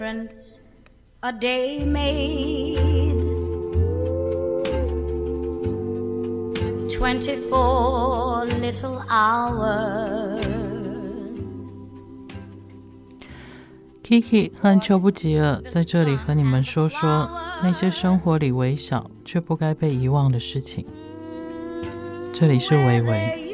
difference a day made. Twenty-four little hours. Kiki 和秋不吉尔在这里和你们说说那些生活里微小却不该被遗忘的事情。这里是微微。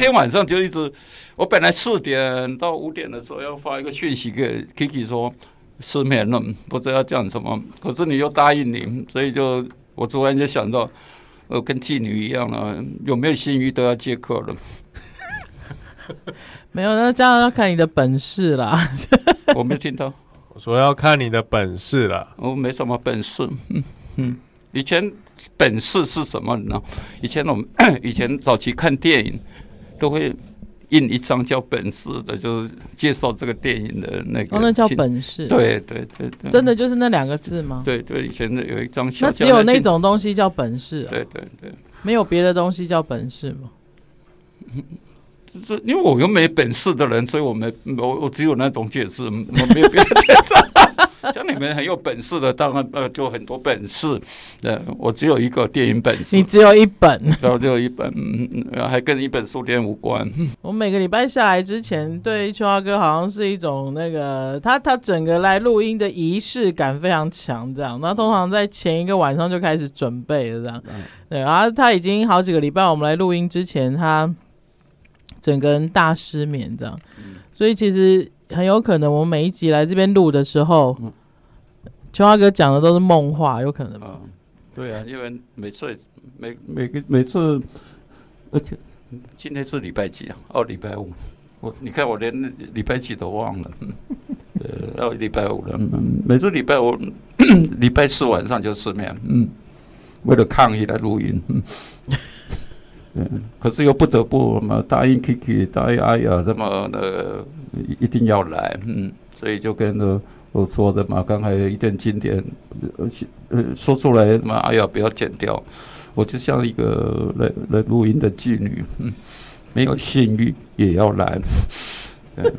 天晚上就一直，我本来四点到五点的时候要发一个讯息给 Kiki 说失眠了，不知道要讲什么。可是你又答应你，所以就我突然就想到，呃，跟妓女一样了，有没有性欲都要接客了。没有，那这样要看你的本事啦。我没听到，我说要看你的本事了。我没什么本事。嗯嗯，以前本事是什么呢？以前我们 以前早期看电影。都会印一张叫本事的，就是介绍这个电影的那个。哦，那叫本事。对对对对。真的就是那两个字吗？对对，以前的有一张小。那只有那种东西叫本事啊。对对对。没有别的东西叫本事吗？这因为我又没本事的人，所以我没我我只有那种解释，我没有别的解释。像你们很有本事的，当然呃就很多本事。呃，我只有一个电影本事。你只有一本，然后只有一本，嗯，还跟一本书店无关。我每个礼拜下来之前，对秋华哥好像是一种那个他他整个来录音的仪式感非常强，这样。那通常在前一个晚上就开始准备了，这样。对，然后他已经好几个礼拜，我们来录音之前，他整个人大失眠，这样。所以其实。很有可能我们每一集来这边录的时候，秋华哥讲的都是梦话，有可能吗？嗯，对啊，因为每次每每个每次，而且今天是礼拜几啊？哦，礼拜五。我你看我连礼拜几都忘了，呃，哦，礼拜五了。嗯，每次礼拜五 礼拜四晚上就失眠，嗯，为了抗议来录音。嗯，可是又不得不嘛，答应 Kiki，答应阿雅这么的。一定要来，嗯，所以就跟着我说的嘛，刚才一段经典，呃，说出来嘛，哎呀，不要剪掉，我就像一个来来录音的妓女，嗯，没有性欲也要来，嗯。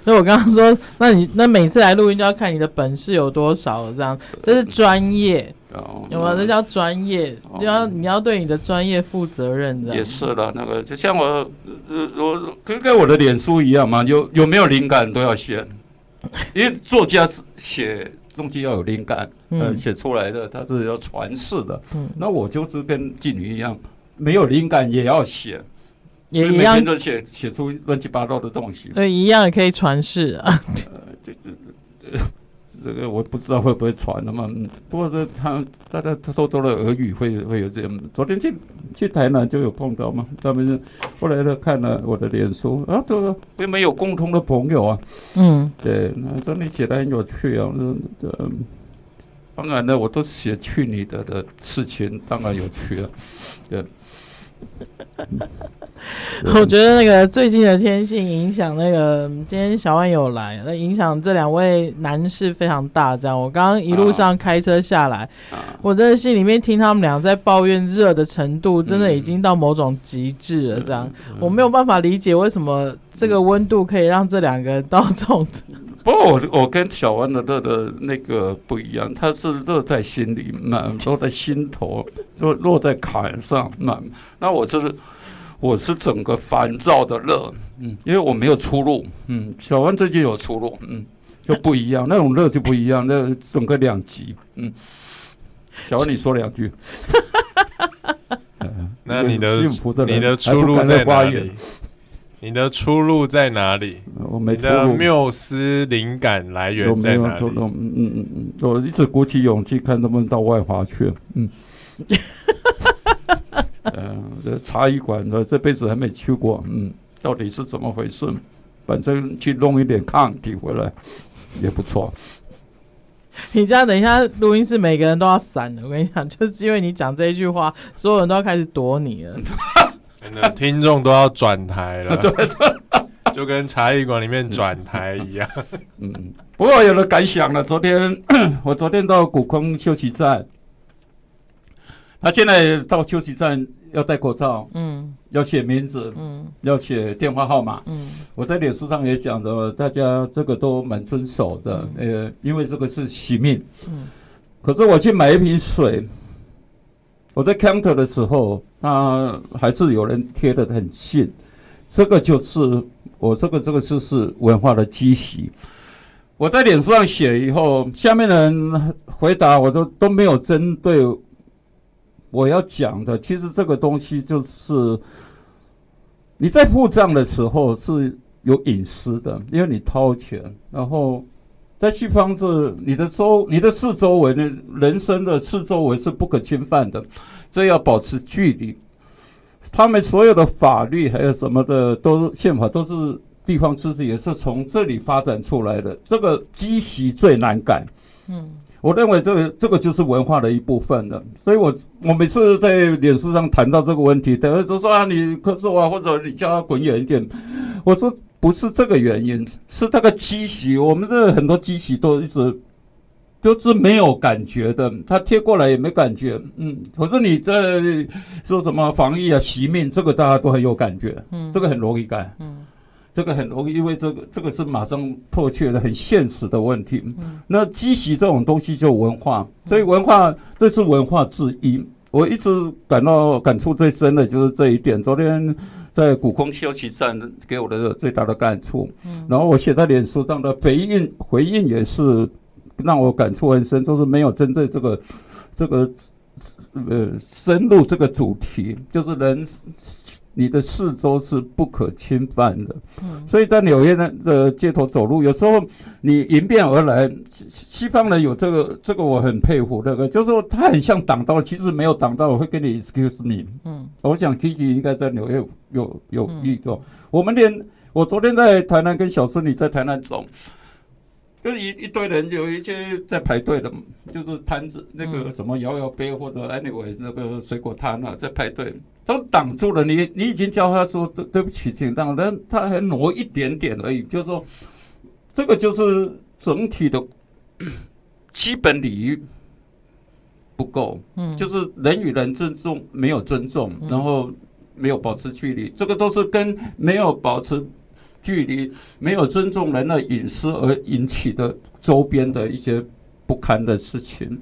所以我刚刚说，那你那每次来录音就要看你的本事有多少，这样，这是专业。哦，有没有？这叫专业，你要你要对你的专业负责任的。也是了，那个就像我，我跟跟我的脸书一样嘛，有有没有灵感都要写，因为作家是写东西要有灵感，嗯，写出来的他是要传世的。嗯，那我就是跟妓女一样，没有灵感也要写，也一样，都写写出乱七八糟的东西。对，一样也可以传世啊。呃，对对对。这个我不知道会不会传的嘛，不过这他大家偷偷的耳语会会有这样。昨天去去台南就有碰到嘛，他们后来呢看了我的脸书啊，都并没有共同的朋友啊。嗯，对，那说你写的很有趣啊，嗯，当然呢，我都写去你的的事情，当然有趣了，对。我觉得那个最近的天气影响那个，今天小万有来，那影响这两位男士非常大。这样，我刚刚一路上开车下来，我真的心里面听他们俩在抱怨热的程度，真的已经到某种极致了。这样，我没有办法理解为什么这个温度可以让这两个 到这种。不过我我跟小安的乐的那个不一样，他是乐在心里，满落在心头，落落在坎上，满那我是我是整个烦躁的乐，嗯，因为我没有出路，嗯，小安最近有出路，嗯，就不一样，那种乐就不一样，那整个两极，嗯，小安你说两句，那你的你的出路在哪里？你的出路在哪里？我没出路。你的缪斯灵感来源在哪里？嗯嗯嗯嗯，我一直鼓起勇气看能不能到外华去。嗯，嗯，这茶艺馆，我这辈子还没去过。嗯，到底是怎么回事？反正去弄一点抗体回来也不错。你这样等一下录音室每个人都要散了。我跟你讲，就是因为你讲这一句话，所有人都要开始躲你了。听众都要转台了，对，就跟茶艺馆里面转台一样。嗯，不过有了感想了。昨天 我昨天到古坑休息站，他现在到休息站要戴口罩。嗯，要写名字，嗯，要写电话号码，嗯，我在脸书上也讲的，大家这个都蛮遵守的，嗯、呃，因为这个是惜命，嗯，可是我去买一瓶水，我在 counter 的时候，那还是有人贴得很信，这个就是我这个这个就是文化的积习。我在脸书上写以后，下面的人回答我都都没有针对我要讲的。其实这个东西就是你在付账的时候是有隐私的，因为你掏钱。然后在西方是你的周、你的四周围的人生的四周围是不可侵犯的，这要保持距离。他们所有的法律还有什么的，都宪法都是。地方自治也是从这里发展出来的，这个积习最难改。嗯，我认为这个这个就是文化的一部分了。所以我我每次在脸书上谈到这个问题，等于都说啊，你咳嗽啊，或者你叫他滚远一点。我说不是这个原因，是那个积习。我们的很多积习都一直就是没有感觉的，他贴过来也没感觉。嗯，可是你在说什么防疫啊、惜命，这个大家都很有感觉。嗯，这个很容易改。嗯。这个很容易，因为这个这个是马上迫切的、很现实的问题。嗯、那积习这种东西就文化，所以文化这是文化之一。我一直感到感触最深的就是这一点。昨天在古空休息站给我的最大的感触。嗯、然后我写在脸书上的回应回应也是让我感触很深，就是没有针对这个这个呃深入这个主题，就是人。你的四周是不可侵犯的，所以在纽约的的街头走路，有时候你迎面而来，西方人有这个，这个我很佩服。那个就是说，他很像挡道，其实没有挡到，我会跟你 excuse me。嗯，我想 Kiki 应该在纽约有有遇到。我们连我昨天在台南跟小孙女在台南走。就是一一堆人，有一些在排队的，就是摊子那个什么摇摇杯或者 anyway 那个水果摊啊，在排队都挡住了。你你已经叫他说对对不起，请让，但他还挪一点点而已。就是说，这个就是整体的基本礼仪不够，嗯，就是人与人尊重没有尊重，然后没有保持距离，这个都是跟没有保持。距离没有尊重人的隐私而引起的周边的一些不堪的事情。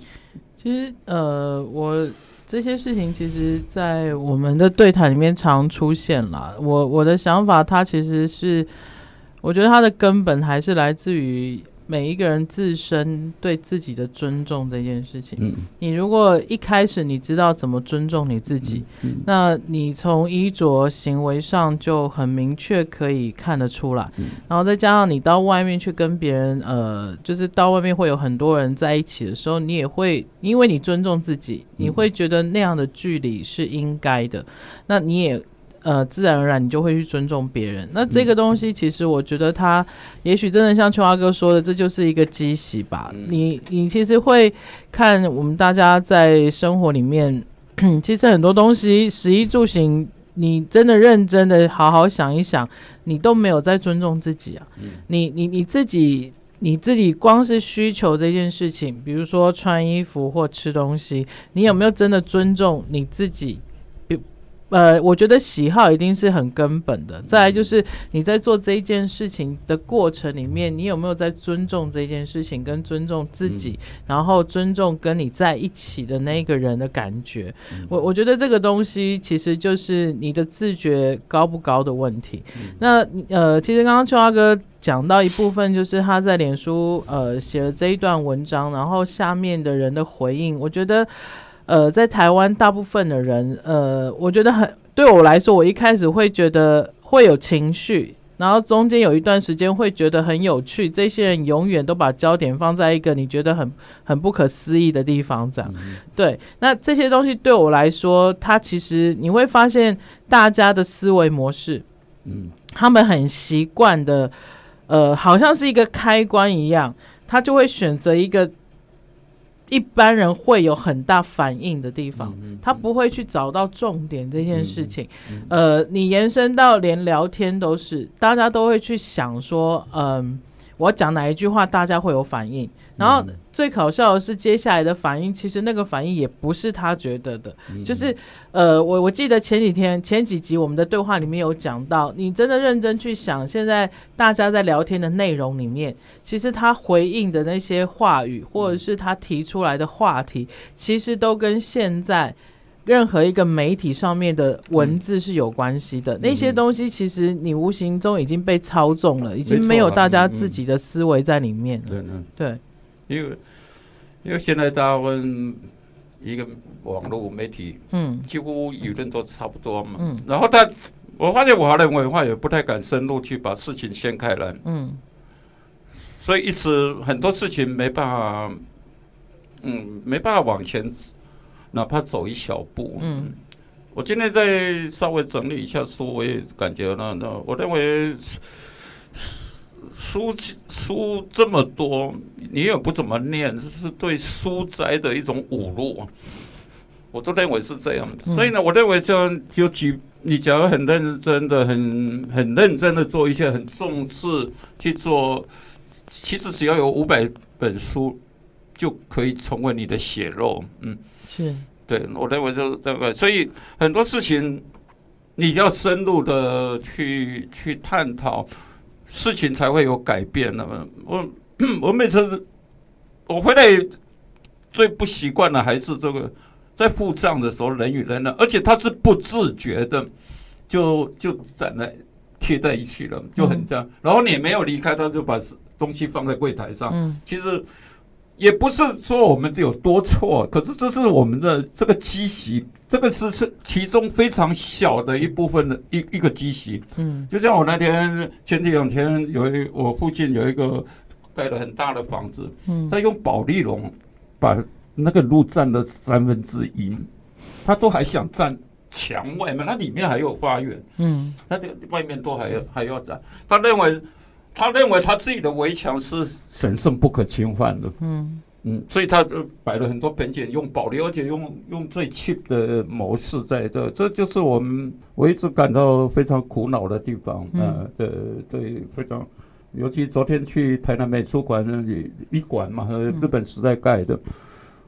其实，呃，我这些事情其实，在我们的对谈里面常出现了。我我的想法，它其实是，我觉得它的根本还是来自于。每一个人自身对自己的尊重这件事情，嗯，你如果一开始你知道怎么尊重你自己，嗯，那你从衣着行为上就很明确可以看得出来，嗯，然后再加上你到外面去跟别人，呃，就是到外面会有很多人在一起的时候，你也会因为你尊重自己，你会觉得那样的距离是应该的，那你也。呃，自然而然你就会去尊重别人。那这个东西，其实我觉得它，也许真的像秋华哥说的，这就是一个积习吧。你你其实会看我们大家在生活里面，其实很多东西，食衣住行，你真的认真的好好想一想，你都没有在尊重自己啊。你你你自己你自己光是需求这件事情，比如说穿衣服或吃东西，你有没有真的尊重你自己？呃，我觉得喜好一定是很根本的。再来就是你在做这件事情的过程里面，你有没有在尊重这件事情，跟尊重自己，然后尊重跟你在一起的那个人的感觉。我我觉得这个东西其实就是你的自觉高不高的问题。那呃，其实刚刚秋华哥讲到一部分，就是他在脸书呃写了这一段文章，然后下面的人的回应，我觉得。呃，在台湾，大部分的人，呃，我觉得很对我来说，我一开始会觉得会有情绪，然后中间有一段时间会觉得很有趣。这些人永远都把焦点放在一个你觉得很很不可思议的地方，这样。嗯、对，那这些东西对我来说，它其实你会发现大家的思维模式，嗯，他们很习惯的，呃，好像是一个开关一样，他就会选择一个。一般人会有很大反应的地方，他不会去找到重点这件事情。呃，你延伸到连聊天都是，大家都会去想说，嗯，我讲哪一句话大家会有反应。然后最搞笑的是接下来的反应，其实那个反应也不是他觉得的，就是呃，我我记得前几天前几集我们的对话里面有讲到，你真的认真去想，现在大家在聊天的内容里面，其实他回应的那些话语，或者是他提出来的话题，其实都跟现在。任何一个媒体上面的文字是有关系的，嗯、那些东西其实你无形中已经被操纵了，嗯、已经没有大家自己的思维在里面了。对对，因为因为现在大家问一个网络媒体，嗯，几乎舆论都差不多嘛，嗯，然后他，我发现华人文化也不太敢深入去把事情掀开来，嗯，所以一直很多事情没办法，嗯，没办法往前。哪怕走一小步，嗯，我今天再稍微整理一下书，我也感觉那，那我认为书书这么多，你也不怎么念，这是对书斋的一种侮辱，我都认为是这样的。所以呢，我认为这样就举，你假如很认真的、很很认真的做一些很重视去做，其实只要有五百本书。就可以成为你的血肉，嗯，是对，我认为就是这个，所以很多事情你要深入的去去探讨，事情才会有改变。那么我 我每次我回来最不习惯的还是这个，在付账的时候人与人呢，而且他是不自觉的就就站在贴在一起了，就很这样。然后你没有离开，他就把东西放在柜台上，嗯，其实。也不是说我们有多错，可是这是我们的这个积习，这个是是其中非常小的一部分的一一个积习。嗯，就像我那天前几两天有一我附近有一个盖了很大的房子，嗯，他用保利龙把那个路占了三分之一，他都还想占墙外面，那里面还有花园，嗯，他这外面都还要还要占，他认为。他认为他自己的围墙是神圣不可侵犯的，嗯。嗯，所以他摆了很多盆景，用保留，而且用用最 cheap 的模式在这，这就是我们我一直感到非常苦恼的地方，呃，对对，非常，尤其昨天去台南美术馆那里一馆嘛，日本时代盖的，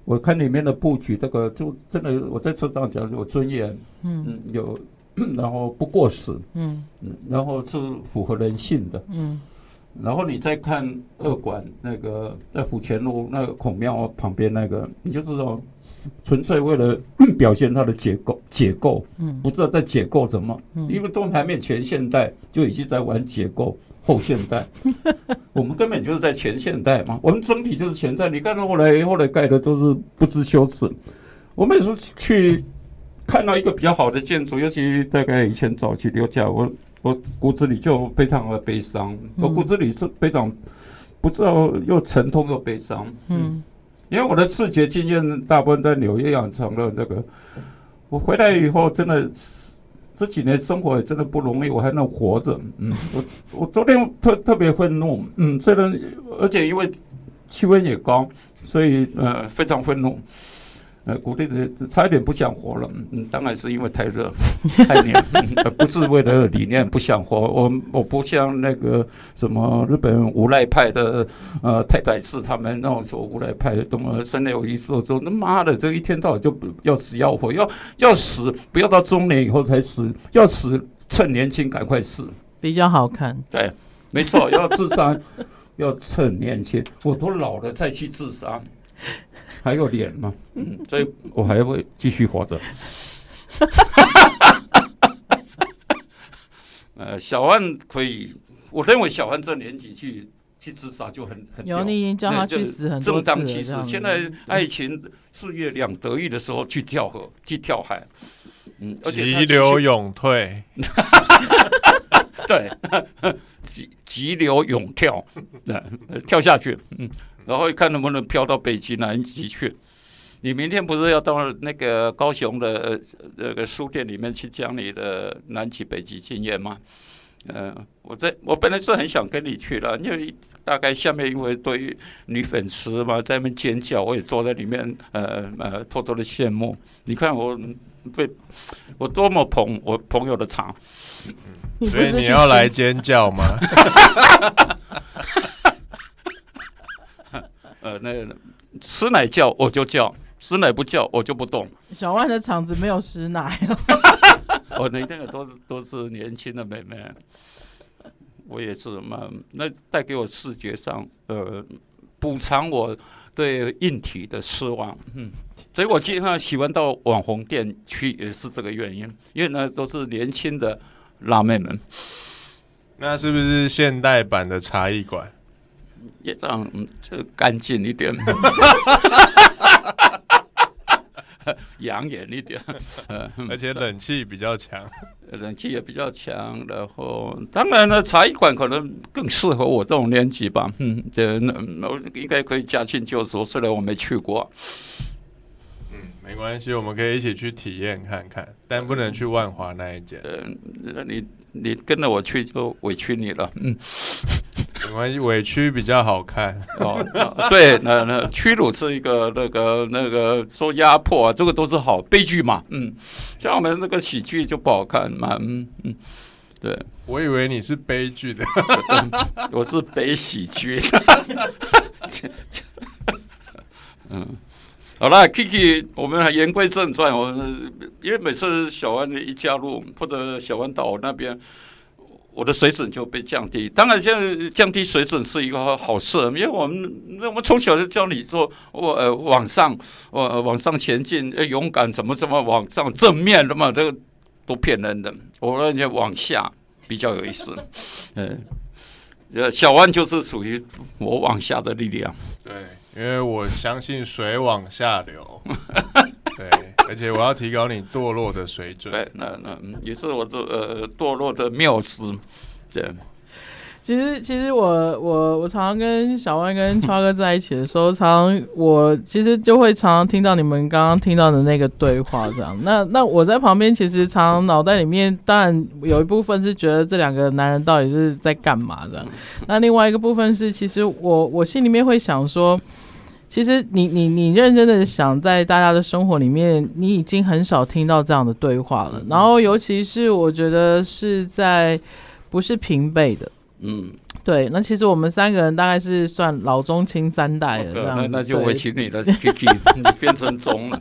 我看里面的布局，这个就真的我在车上讲有尊严，嗯，有，然后不过时，嗯。嗯，然后是符合人性的，嗯。然后你再看二馆那个在府前路那个孔庙旁边那个，你就知道纯粹为了 表现它的结构解构，嗯，不知道在解构什么，因为都还没有前现代就已经在玩解构后现代，我们根本就是在前现代嘛，我们整体就是前在。你看到后来后来盖的都是不知羞耻。我每次去看到一个比较好的建筑，尤其大概以前早期留下我。我骨子里就非常的悲伤，我骨子里是非常不知道又沉痛又悲伤。嗯，因为我的视觉经验大部分在纽约养成了这个，我回来以后真的这几年生活也真的不容易，我还能活着。嗯，我我昨天特特别愤怒。嗯，虽然而且因为气温也高，所以呃非常愤怒。呃，骨子里差一点不想活了。嗯，当然是因为太热、太黏，而 不是为了理念不想活。我我不像那个什么日本无赖派的呃太宰治他们那种说无赖派的，什么三内有一说说，他妈的，这一天到晚就要死要活，要要死不要到中年以后才死，要死趁年轻赶快死，比较好看。对，没错，要自杀 要趁年轻，我都老了再去自杀。还有脸吗？嗯，所以我还会继续活着。呃，小万可以，我认为小万这年纪去去自杀就很很有，你已经叫他去死很。正当其时，现在爱情是月亮得意的时候去跳河去跳海，嗯，急流勇退，对，急急流勇跳，跳下去，嗯。然后看能不能飘到北极南极去。你明天不是要到那个高雄的那个书店里面去讲你的南极北极经验吗？呃，我在我本来是很想跟你去的，因为大概下面因为对于女粉丝嘛，在那边尖叫，我也坐在里面，呃呃，偷偷的羡慕。你看我被我多么捧我朋友的场，所以你要来尖叫吗？呃那个师奶叫我就叫，师奶不叫我就不动。小万的场子没有师奶。我那那个都都是年轻的妹妹，我也是嘛，那带给我视觉上呃补偿我对硬体的失望，嗯，所以我经常喜欢到网红店去，也是这个原因，因为呢都是年轻的辣妹们。那是不是现代版的茶艺馆？也这样，嗯，就干净一点。养眼一点，而且冷气比较强，冷气也比较强。然后，当然了，茶艺馆可能更适合我这种年纪吧。嗯，这我应该可以驾轻就熟，虽然我没去过。嗯，没关系，我们可以一起去体验看看，但不能去万华那一间。嗯，那你你跟着我去就委屈你了。嗯。没关系，委屈比较好看哦。对，那那屈辱是一个那个那个受压迫啊，这个都是好悲剧嘛。嗯，像我们那个喜剧就不好看嘛。嗯嗯，对。我以为你是悲剧的，我是悲喜剧。嗯，好了，Kiki，我们还言归正传。我们因为每次小安一加入，或者小安岛那边。我的水准就被降低，当然现在降低水准是一个好事，因为我们我们从小就教你说，我呃往上，我往上前进，要勇敢，怎么怎么往上正面的嘛，这个都骗人的。我让你往下比较有意思，呃，呃，小安就是属于我往下的力量。对，因为我相信水往下流。对。而且我要提高你堕落的水准。对，那那也是我这呃堕落的缪斯。对，其实其实我我我常常跟小万跟超哥在一起的时候，常常我其实就会常常听到你们刚刚听到的那个对话这样。那那我在旁边，其实常常脑袋里面当然有一部分是觉得这两个男人到底是在干嘛的。那另外一个部分是，其实我我心里面会想说。其实你你你认真的想，在大家的生活里面，你已经很少听到这样的对话了。然后，尤其是我觉得是在不是平辈的，嗯，对。那其实我们三个人大概是算老中青三代了这样，那那就我请你了，Kiki，你变成中了。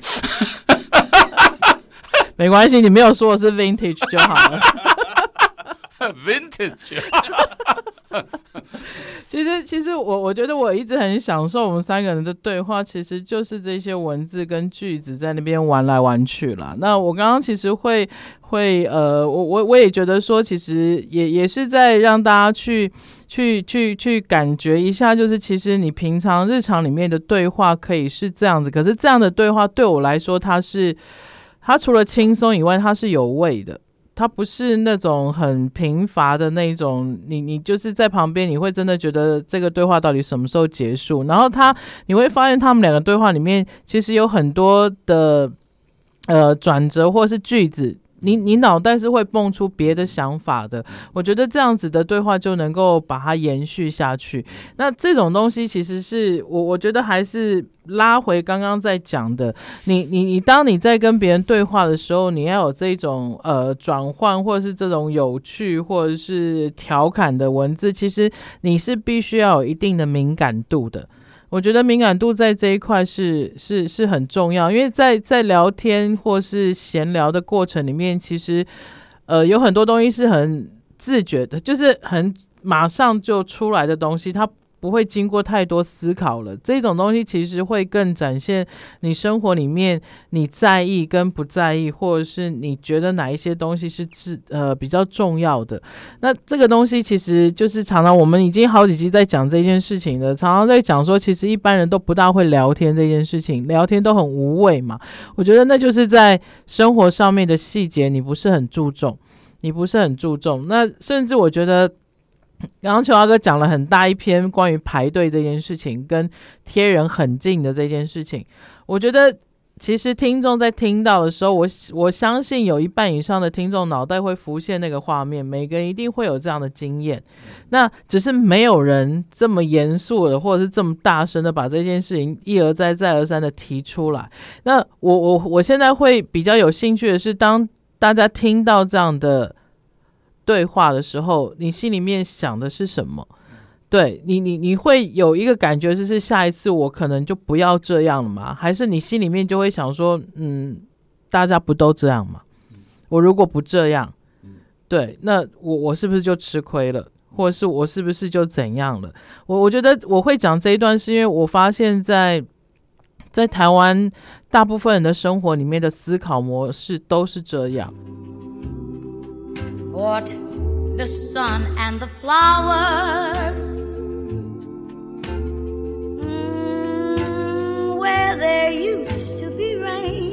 没关系，你没有说我是 Vintage 就好了。Vintage。其实，其实我我觉得我一直很享受我们三个人的对话，其实就是这些文字跟句子在那边玩来玩去啦。那我刚刚其实会会呃，我我我也觉得说，其实也也是在让大家去去去去感觉一下，就是其实你平常日常里面的对话可以是这样子，可是这样的对话对我来说，它是它除了轻松以外，它是有味的。他不是那种很贫乏的那种，你你就是在旁边，你会真的觉得这个对话到底什么时候结束？然后他你会发现他们两个对话里面其实有很多的呃转折或是句子。你你脑袋是会蹦出别的想法的，我觉得这样子的对话就能够把它延续下去。那这种东西其实是我我觉得还是拉回刚刚在讲的，你你你当你在跟别人对话的时候，你要有这种呃转换或者是这种有趣或者是调侃的文字，其实你是必须要有一定的敏感度的。我觉得敏感度在这一块是是是很重要，因为在在聊天或是闲聊的过程里面，其实呃有很多东西是很自觉的，就是很马上就出来的东西，它。不会经过太多思考了，这种东西其实会更展现你生活里面你在意跟不在意，或者是你觉得哪一些东西是是呃比较重要的。那这个东西其实就是常常我们已经好几集在讲这件事情了，常常在讲说，其实一般人都不大会聊天这件事情，聊天都很无味嘛。我觉得那就是在生活上面的细节，你不是很注重，你不是很注重。那甚至我觉得。刚刚球华哥讲了很大一篇关于排队这件事情，跟贴人很近的这件事情。我觉得其实听众在听到的时候，我我相信有一半以上的听众脑袋会浮现那个画面，每个人一定会有这样的经验。那只是没有人这么严肃的，或者是这么大声的把这件事情一而再、再而三的提出来。那我我我现在会比较有兴趣的是，当大家听到这样的。对话的时候，你心里面想的是什么？对你，你你会有一个感觉，就是下一次我可能就不要这样了吗？还是你心里面就会想说，嗯，大家不都这样吗？我如果不这样，对，那我我是不是就吃亏了？或者是我是不是就怎样了？我我觉得我会讲这一段，是因为我发现在在台湾大部分人的生活里面的思考模式都是这样。bought the sun and the flowers. Mm, where there used to be rain.